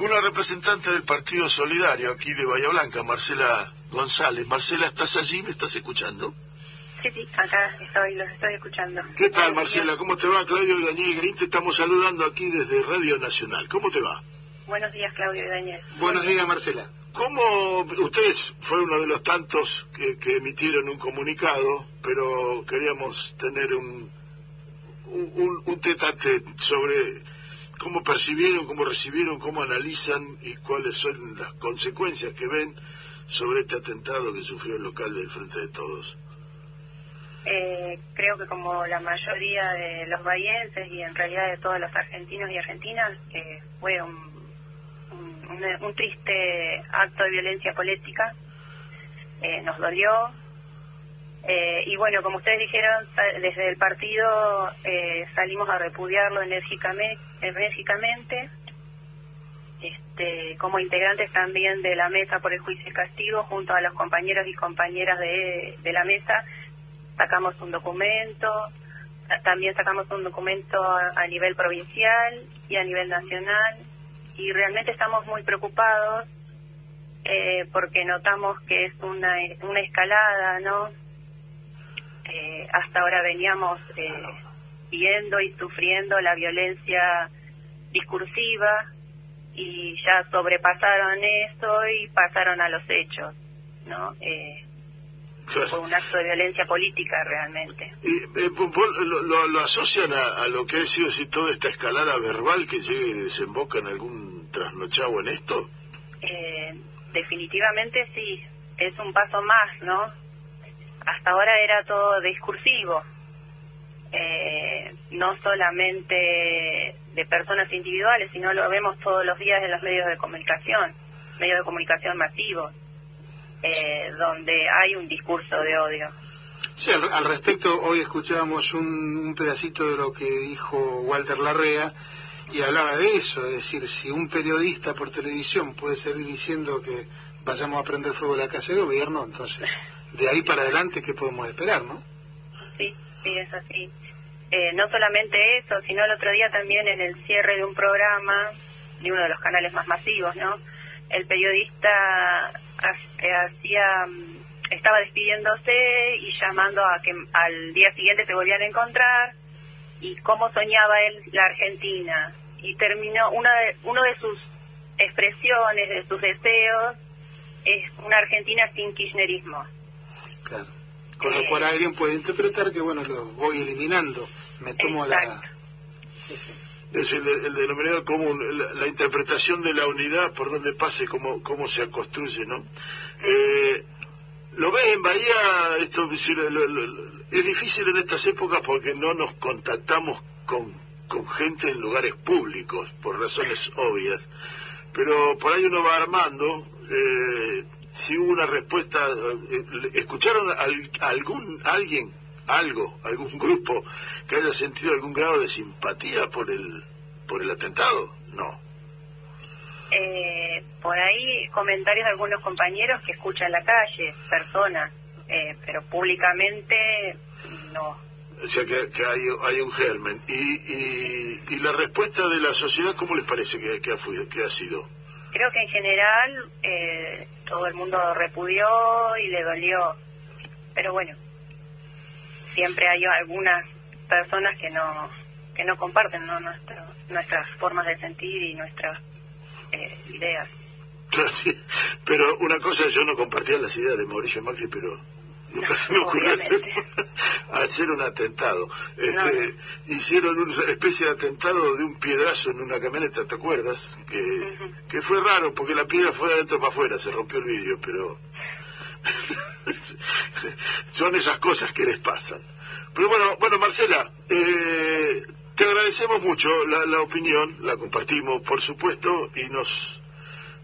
con una representante del Partido Solidario aquí de Bahía Blanca, Marcela González. Marcela, ¿estás allí? ¿Me estás escuchando? Sí, sí, acá estoy, los estoy escuchando. ¿Qué tal, Marcela? ¿Cómo te va? Claudio y Daniel Green te estamos saludando aquí desde Radio Nacional. ¿Cómo te va? Buenos días, Claudio y Daniel. Buenos días, Marcela. ¿Cómo ustedes fueron uno de los tantos que, que emitieron un comunicado, pero queríamos tener un, un, un tetate sobre cómo percibieron, cómo recibieron, cómo analizan y cuáles son las consecuencias que ven sobre este atentado que sufrió el local del Frente de Todos. Eh, creo que como la mayoría de los bahienses y en realidad de todos los argentinos y argentinas, eh, fue un, un, un, triste acto de violencia política. Eh, nos dolió, eh, y bueno, como ustedes dijeron, desde el partido eh, salimos a repudiarlo enérgicamente, este, como integrantes también de la mesa por el juicio y castigo, junto a los compañeros y compañeras de, de la mesa, sacamos un documento, también sacamos un documento a, nivel provincial y a nivel nacional, y realmente estamos muy preocupados eh, porque notamos que es una, una escalada, ¿no? Eh, hasta ahora veníamos eh, viendo y sufriendo la violencia discursiva y ya sobrepasaron eso y pasaron a los hechos, ¿no? Eh, fue un acto de violencia política realmente. ¿Y eh, lo, lo, asocian a, lo que ha sido si toda esta escalada verbal que llegue y desemboca en algún trasnochado en esto? definitivamente sí, es un paso más, ¿no? Hasta ahora era todo discursivo, eh, no solamente de personas individuales, sino lo vemos todos los días en los medios de comunicación, medios de comunicación masivos, eh, donde hay un discurso de odio. Sí, al, respecto, hoy escuchábamos un, pedacito de lo que dijo Walter Larrea y hablaba de eso, es decir, si un periodista por televisión puede seguir diciendo que vayamos a prender fuego a la casa de gobierno, entonces de ahí para adelante, ¿qué podemos esperar, no? Sí, sí, es así. Eh, no solamente eso, sino el otro día también en el cierre de un programa, de uno de los canales más masivos, ¿no? El periodista eh, hacía mm, estaba despidiéndose y llamando a que al día siguiente se volvían a encontrar y cómo soñaba él la Argentina y terminó una de, uno de sus expresiones de sus deseos es una Argentina sin kirchnerismo Claro. Con lo cual alguien puede interpretar que, bueno, lo voy eliminando, me tomo la... Es el, denominador común, la, interpretación de la unidad, por donde pase, cómo, cómo se construye, ¿no? Eh, ¿Lo ves en Bahía? Esto es difícil en estas épocas porque no nos contactamos con, con gente en lugares públicos, por razones obvias. Pero por ahí uno va armando... Eh, si hubo una respuesta, eh, ¿escucharon a algún alguien, algo, algún grupo que haya sentido algún grado de simpatía por el por el atentado? No. Eh, por ahí comentarios de algunos compañeros que escuchan la calle, personas, eh, pero públicamente no. O sea que, hay, hay, un germen. Y, y, la respuesta de la sociedad, ¿cómo les parece que, que, ha, que ha sido? Creo que en general eh, todo el mundo repudió y le dolió. Pero bueno, siempre hay algunas personas que no que no comparten ¿no? nuestras formas de sentir y nuestras eh, ideas. pero una cosa, yo no compartía las ideas de Mauricio Macri, pero nunca se me ocurrió hacer, un atentado. Este, hicieron una especie de atentado de un piedrazo en una camioneta, ¿te acuerdas? Que, que fue raro, porque la piedra fue de adentro para afuera, se rompió el vidrio, pero son esas cosas que les pasan. Pero bueno, bueno Marcela, eh, te agradecemos mucho la, la opinión, la compartimos, por supuesto, y nos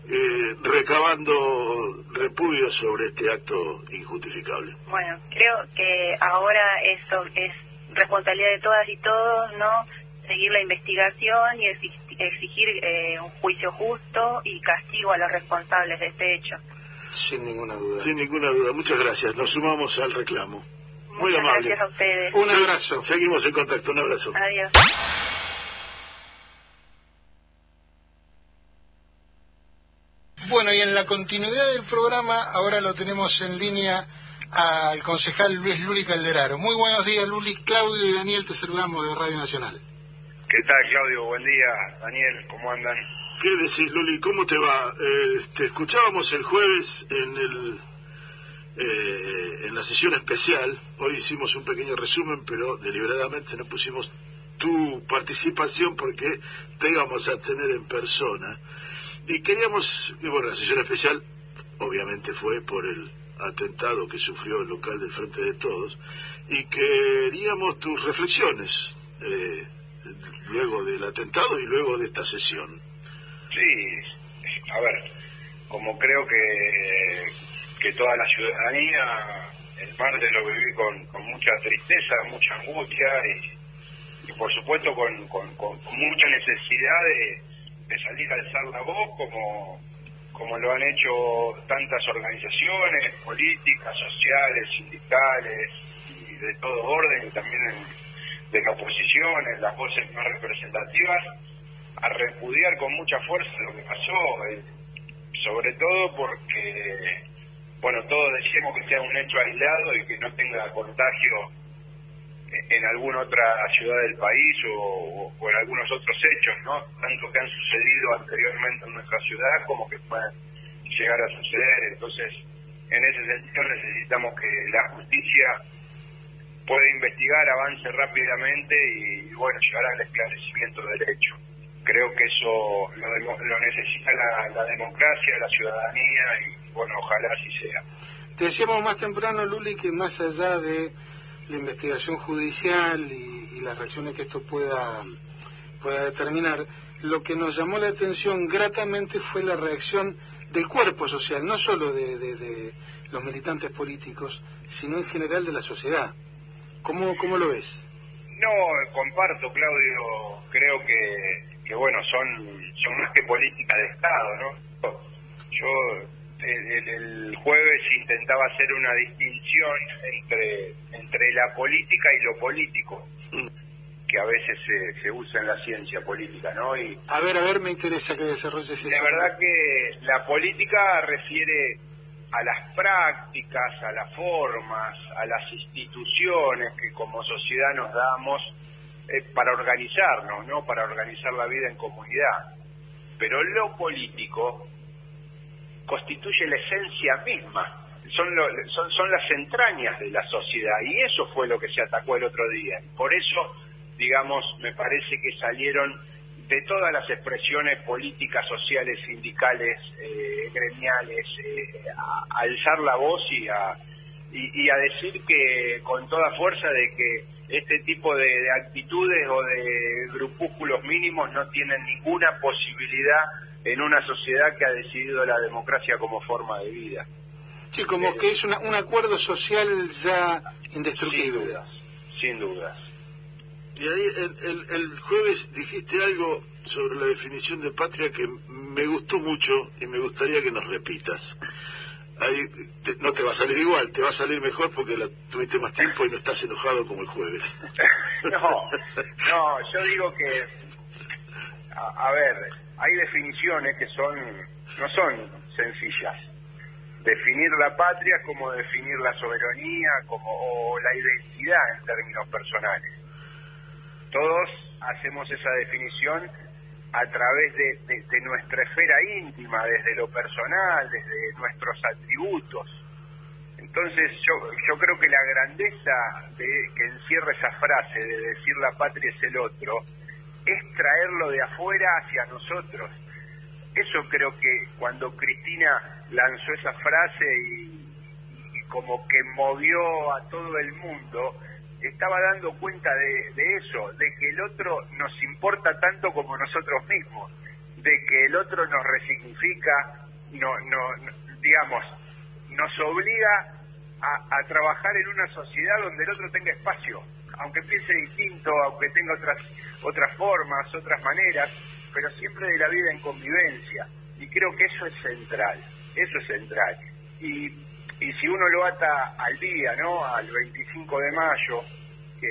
eh, recabando repudio sobre este acto injustificable. Bueno, creo que ahora esto es responsabilidad de todas y todos, ¿no? Seguir la investigación y exigir eh, un juicio justo y castigo a los responsables de este hecho. Sin ninguna duda. Sin ninguna duda. Muchas gracias. Nos sumamos al reclamo. Muy amable. Gracias a ustedes. Un abrazo. Seguimos en contacto. Un abrazo. Adiós. Bueno, y en la continuidad del programa, ahora lo tenemos en línea al concejal Luis Luli Calderaro. Muy buenos días, Luli. Claudio y Daniel, te saludamos de Radio Nacional. ¿Qué tal, Claudio? Buen día. Daniel, ¿cómo andan? ¿Qué decís, Luli? ¿Cómo te va? Eh, te escuchábamos el jueves en el eh, en la sesión especial. Hoy hicimos un pequeño resumen, pero deliberadamente no pusimos tu participación porque te íbamos a tener en persona. Y queríamos, y bueno, la sesión especial obviamente fue por el atentado que sufrió el local del Frente de Todos, y queríamos tus reflexiones eh, luego del atentado y luego de esta sesión. Sí, a ver, como creo que, que toda la ciudadanía, el martes lo viví con, con mucha tristeza, mucha angustia y, por supuesto con, con mucha necesidad de de salir a alzar la voz como, como lo han hecho tantas organizaciones políticas, sociales, sindicales y de todo orden, también de la oposición, en las voces más representativas, a repudiar con mucha fuerza lo que pasó, eh, sobre todo porque, bueno, todos decimos que sea un hecho aislado y que no tenga contagio en alguna otra ciudad del país o, en algunos otros hechos, ¿no? Tanto que han sucedido anteriormente en nuestra ciudad como que puedan llegar a suceder. Entonces, en ese sentido necesitamos que la justicia pueda investigar, avance rápidamente y, bueno, llegar al esclarecimiento del hecho. Creo que eso lo, necesita la, la democracia, la ciudadanía y bueno, ojalá así sea. Te decíamos más temprano, Luli, que más allá de la investigación judicial y, las reacciones que esto pueda, pueda determinar, lo que nos llamó la atención gratamente fue la reacción del cuerpo social, no solo de, los militantes políticos, sino en general de la sociedad. ¿Cómo, cómo lo ves? No, comparto, Claudio. Creo que, que bueno, son, son más que política de Estado, ¿no? Yo el, jueves intentaba hacer una distinción entre, entre la política y lo político, que a veces se, se usa en la ciencia política, ¿no? Y a ver, a ver, me interesa que desarrolles eso. De verdad que la política refiere a las prácticas, a las formas, a las instituciones que como sociedad nos damos eh, para organizarnos, ¿no? Para organizar la vida en comunidad. Pero lo político constituye la esencia misma, son, son, son las entrañas de la sociedad y eso fue lo que se atacó el otro día. Por eso, digamos, me parece que salieron de todas las expresiones políticas, sociales, sindicales, eh, gremiales, eh, a, alzar la voz y a, y, a decir que con toda fuerza de que este tipo de, de actitudes o de grupúsculos mínimos no tienen ninguna posibilidad en una sociedad que ha decidido la democracia como forma de vida. Sí, como que es un acuerdo social ya indestructible. Sin dudas, Y ahí el, el, jueves dijiste algo sobre la definición de patria que me gustó mucho y me gustaría que nos repitas. Ahí no te va a salir igual, te va a salir mejor porque la, tuviste más tiempo y no estás enojado como el jueves. no, no, yo digo que, a ver, hay definiciones que son no son sencillas. Definir la patria como definir la soberanía, como o la identidad en términos personales. Todos hacemos esa definición a través de, nuestra esfera íntima, desde lo personal, desde nuestros atributos. Entonces yo, yo creo que la grandeza de, que encierra esa frase de decir la patria es el otro, es traerlo de afuera hacia nosotros. Eso creo que cuando Cristina lanzó esa frase y, como que movió a todo el mundo, estaba dando cuenta de, eso, de que el otro nos importa tanto como nosotros mismos, de que el otro nos resignifica, no, no, digamos, nos obliga a, trabajar en una sociedad donde el otro tenga espacio, aunque piense distinto, aunque tenga otras, otras formas, otras maneras, pero siempre de la vida en convivencia. Y creo que eso es central, eso es central. Y, y si uno lo ata al día, ¿no? Al 25 de mayo, que,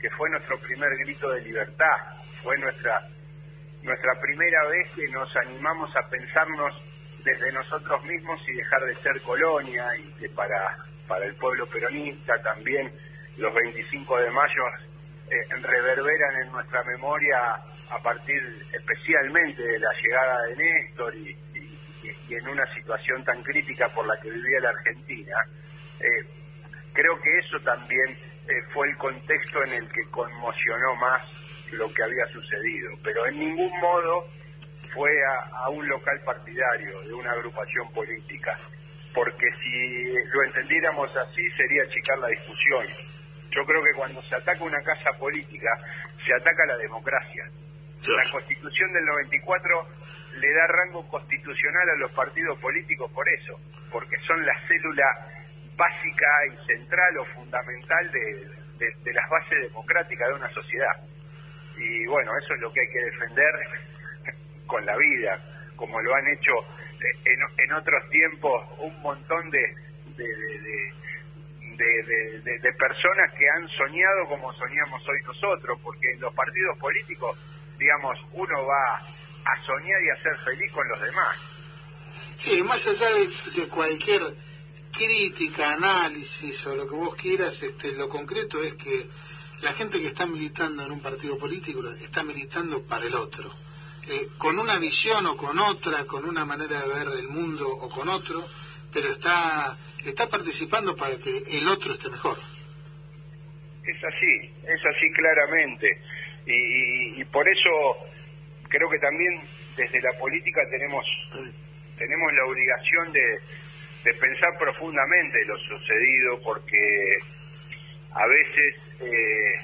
que fue nuestro primer grito de libertad, fue nuestra nuestra primera vez que nos animamos a pensarnos desde nosotros mismos y dejar de ser colonia y que para, para el pueblo peronista también los 25 de mayo eh, reverberan en nuestra memoria a partir especialmente de la llegada de Néstor y, en una situación tan crítica por la que vivía la Argentina. Eh, creo que eso también eh, fue el contexto en el que conmocionó más lo que había sucedido, pero en ningún modo fue a, un local partidario de una agrupación política, porque si lo entendiéramos así sería achicar la discusión. Yo creo que cuando se ataca una casa política, se ataca la democracia. La constitución del 94 le da rango constitucional a los partidos políticos por eso, porque son la célula básica y central o fundamental de las bases democráticas de una sociedad y bueno, eso es lo que hay que defender con la vida, como lo han hecho eh, en, otros tiempos un montón de, de, de, personas que han soñado como soñamos hoy nosotros, porque en los partidos políticos, digamos, uno va a soñar y a ser feliz con los demás. Sí, más allá de, cualquier crítica, análisis o lo que vos quieras, este, lo concreto es que la gente que está militando en un partido político está militando para el otro, eh, con una visión o con otra, con una manera de ver el mundo o con otro, pero está, está participando para que el otro esté mejor. Es así, es así claramente. Y, por eso creo que también desde la política tenemos, tenemos la obligación de, de pensar profundamente lo sucedido porque a veces eh,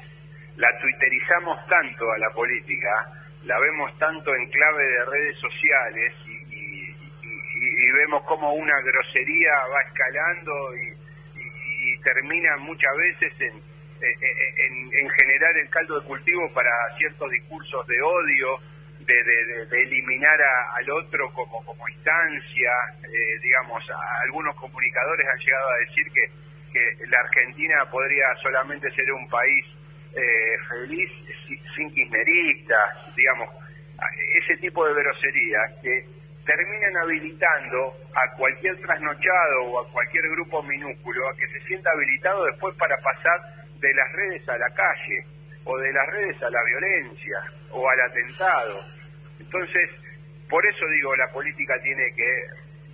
la twitterizamos tanto a la política, la vemos tanto en clave de redes sociales y, vemos como una grosería va escalando y, termina muchas veces en, en, generar el caldo de cultivo para ciertos discursos de odio, de, eliminar al otro como, como instancia. Eh, digamos, algunos comunicadores han llegado a decir que que la Argentina podría solamente ser un país eh, feliz sin kirchneristas, digamos, ese tipo de groserías que terminan habilitando a cualquier trasnochado o a cualquier grupo minúsculo a que se sienta habilitado después para pasar de las redes a la calle o de las redes a la violencia o al atentado. Entonces, por eso digo, la política tiene que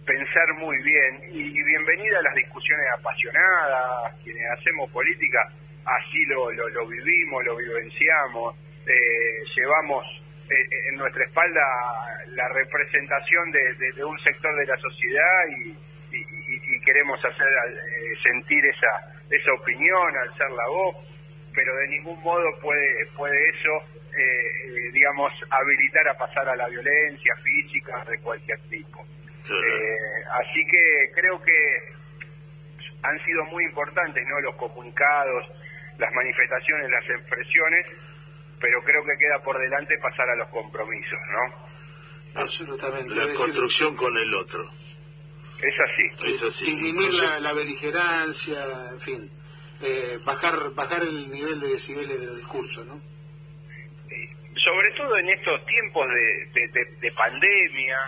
pensar muy bien y, bienvenida a las discusiones apasionadas, quienes hacemos política, así lo, lo, vivimos, lo vivenciamos, eh, llevamos en nuestra espalda la representación de, un sector de la sociedad y, queremos hacer sentir esa, esa opinión, alzar la voz, pero de ningún modo puede, puede eso, digamos, habilitar a pasar a la violencia física de cualquier tipo. Eh, así que creo que han sido muy importantes no los comunicados, las manifestaciones, las expresiones, pero creo que queda por delante pasar a los compromisos, ¿no? Absolutamente. La construcción con el otro. Es así. Es así. Disminuir la, beligerancia, en fin. Eh, bajar bajar el nivel de decibeles de los discursos, ¿no? sobre todo en estos tiempos de, de pandemia,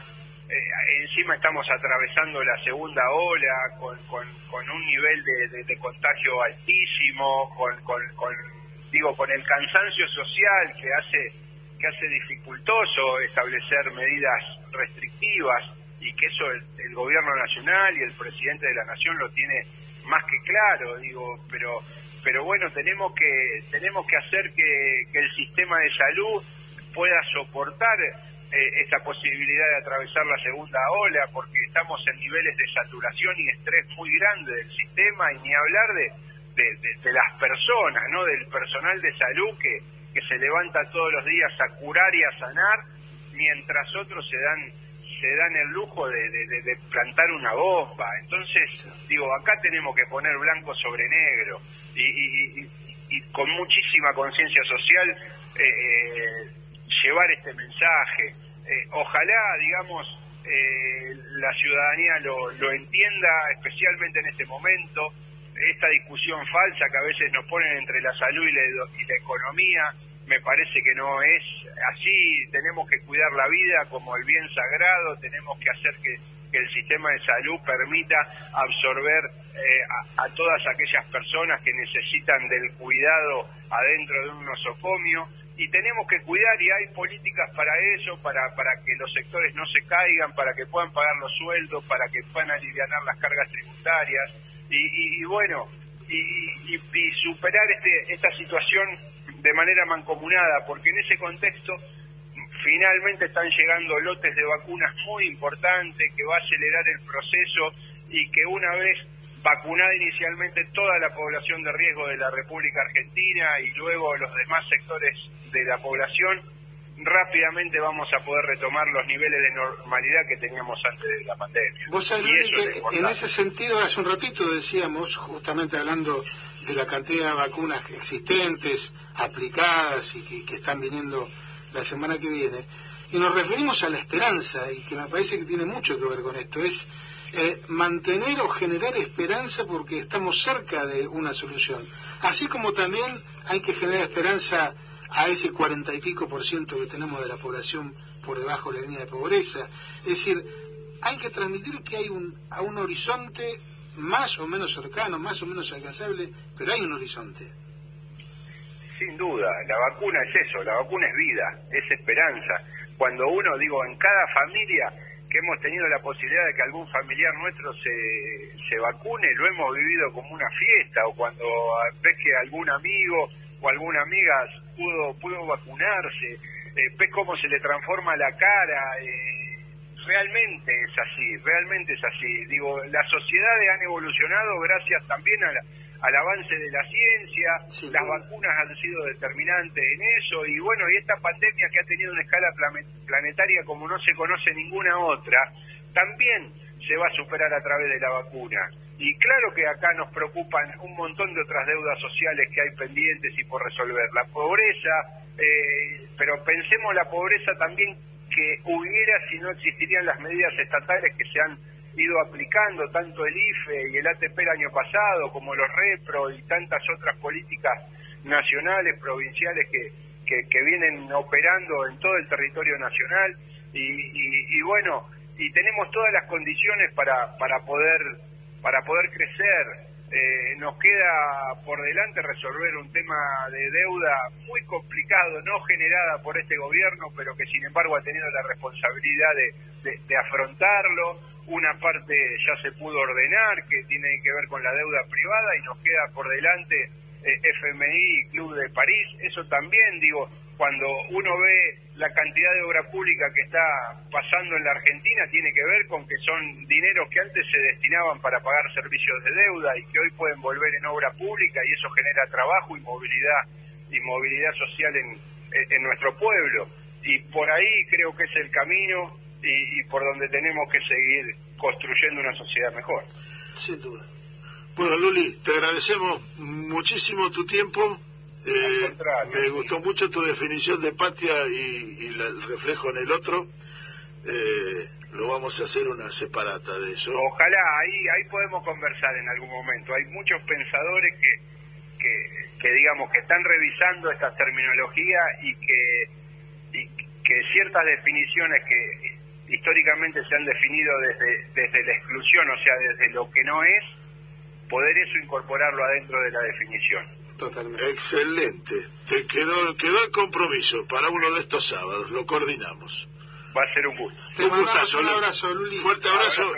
eh, encima estamos atravesando la segunda ola con, con, un nivel de, contagio altísimo, con, con, digo con el cansancio social que hace que hace dificultoso establecer medidas restrictivas y que eso el, gobierno nacional y el presidente de la nación lo tiene más que claro, digo, pero pero bueno tenemos que tenemos que hacer que, que el sistema de salud pueda soportar eh, esta posibilidad de atravesar la segunda ola porque estamos en niveles de saturación y estrés muy grandes del sistema y ni hablar de, de, las personas, ¿no? del personal de salud que, que se levanta todos los días a curar y a sanar mientras otros se dan se dan el lujo de, de, plantar una bomba. Entonces, digo, acá tenemos que poner blanco sobre negro y, y, con muchísima conciencia social eh, eh, llevar este mensaje. Eh, ojalá, digamos, la ciudadanía lo, lo entienda, especialmente en este momento, esta discusión falsa que a veces nos ponen entre la salud y la, economía, me parece que no es así, tenemos que cuidar la vida como el bien sagrado, tenemos que hacer que, el sistema de salud permita absorber eh, a, todas aquellas personas que necesitan del cuidado adentro de un nosocomio. Y tenemos que cuidar y hay políticas para eso, para, para que los sectores no se caigan, para que puedan pagar los sueldos, para que puedan aliviar las cargas tributarias y, bueno, y, y superar este, esta situación de manera mancomunada, porque en ese contexto finalmente están llegando lotes de vacunas muy importantes que va a acelerar el proceso y que una vez vacunada inicialmente toda la población de riesgo de la República Argentina y luego los demás sectores de la población, rápidamente vamos a poder retomar los niveles de normalidad que teníamos antes de la pandemia. Vos sabés que en ese sentido, hace un ratito decíamos, justamente hablando de la cantidad de vacunas existentes, aplicadas y que, están viniendo la semana que viene. Y nos referimos a la esperanza, y que me parece que tiene mucho que ver con esto, es eh, mantener o generar esperanza porque estamos cerca de una solución. Así como también hay que generar esperanza a ese cuarenta y pico por ciento que tenemos de la población por debajo de la línea de pobreza. Es decir, hay que transmitir que hay un, a un horizonte más o menos cercano, más o menos alcanzable, pero hay un horizonte. Sin duda, la vacuna es eso, la vacuna es vida, es esperanza. Cuando uno, digo, en cada familia que hemos tenido la posibilidad de que algún familiar nuestro se, se vacune, lo hemos vivido como una fiesta, o cuando ves que algún amigo o alguna amiga pudo, pudo vacunarse, eh, ves cómo se le transforma la cara. Eh, realmente es así, realmente es así. Digo, las sociedades han evolucionado gracias también al avance de la ciencia, las vacunas han sido determinantes en eso, y bueno, y esta pandemia que ha tenido una escala planetaria como no se conoce ninguna otra, también se va a superar a través de la vacuna. Y claro que acá nos preocupan un montón de otras deudas sociales que hay pendientes y por resolver. La pobreza, eh, pero pensemos la pobreza también que hubiera si no existirían las medidas estatales que se han ido aplicando, tanto el IFE y el ATP el año pasado, como los REPRO y tantas otras políticas nacionales, provinciales que, que, vienen operando en todo el territorio nacional. Y, y, bueno, y tenemos todas las condiciones para, para, poder, para poder crecer eh, nos queda por delante resolver un tema de deuda muy complicado, no generada por este gobierno, pero que sin embargo ha tenido la responsabilidad de, afrontarlo. Una parte ya se pudo ordenar, que tiene que ver con la deuda privada, y nos queda por delante FMI y Club de París. Eso también, digo, cuando uno ve la cantidad de obra pública que está pasando en la Argentina tiene que ver con que son dineros que antes se destinaban para pagar servicios de deuda y que hoy pueden volver en obra pública y eso genera trabajo y movilidad y movilidad social en, en nuestro pueblo y por ahí creo que es el camino y, y por donde tenemos que seguir construyendo una sociedad mejor. Sin duda. Bueno, Luli, te agradecemos muchísimo tu tiempo eh, me gustó mucho tu definición de patria y, el reflejo en el otro. Eh, lo vamos a hacer una separata de eso. Ojalá, ahí ahí podemos conversar en algún momento. Hay muchos pensadores que, que, digamos, que están revisando esta terminología y que, y que ciertas definiciones que históricamente se han definido desde, desde la exclusión, o sea, desde lo que no es, poder eso incorporarlo adentro de la definición. Excelente. Te quedó, quedó el compromiso para uno de estos sábados. Lo coordinamos. Va a ser un gusto. un gustazo. Un abrazo, Fuerte abrazo.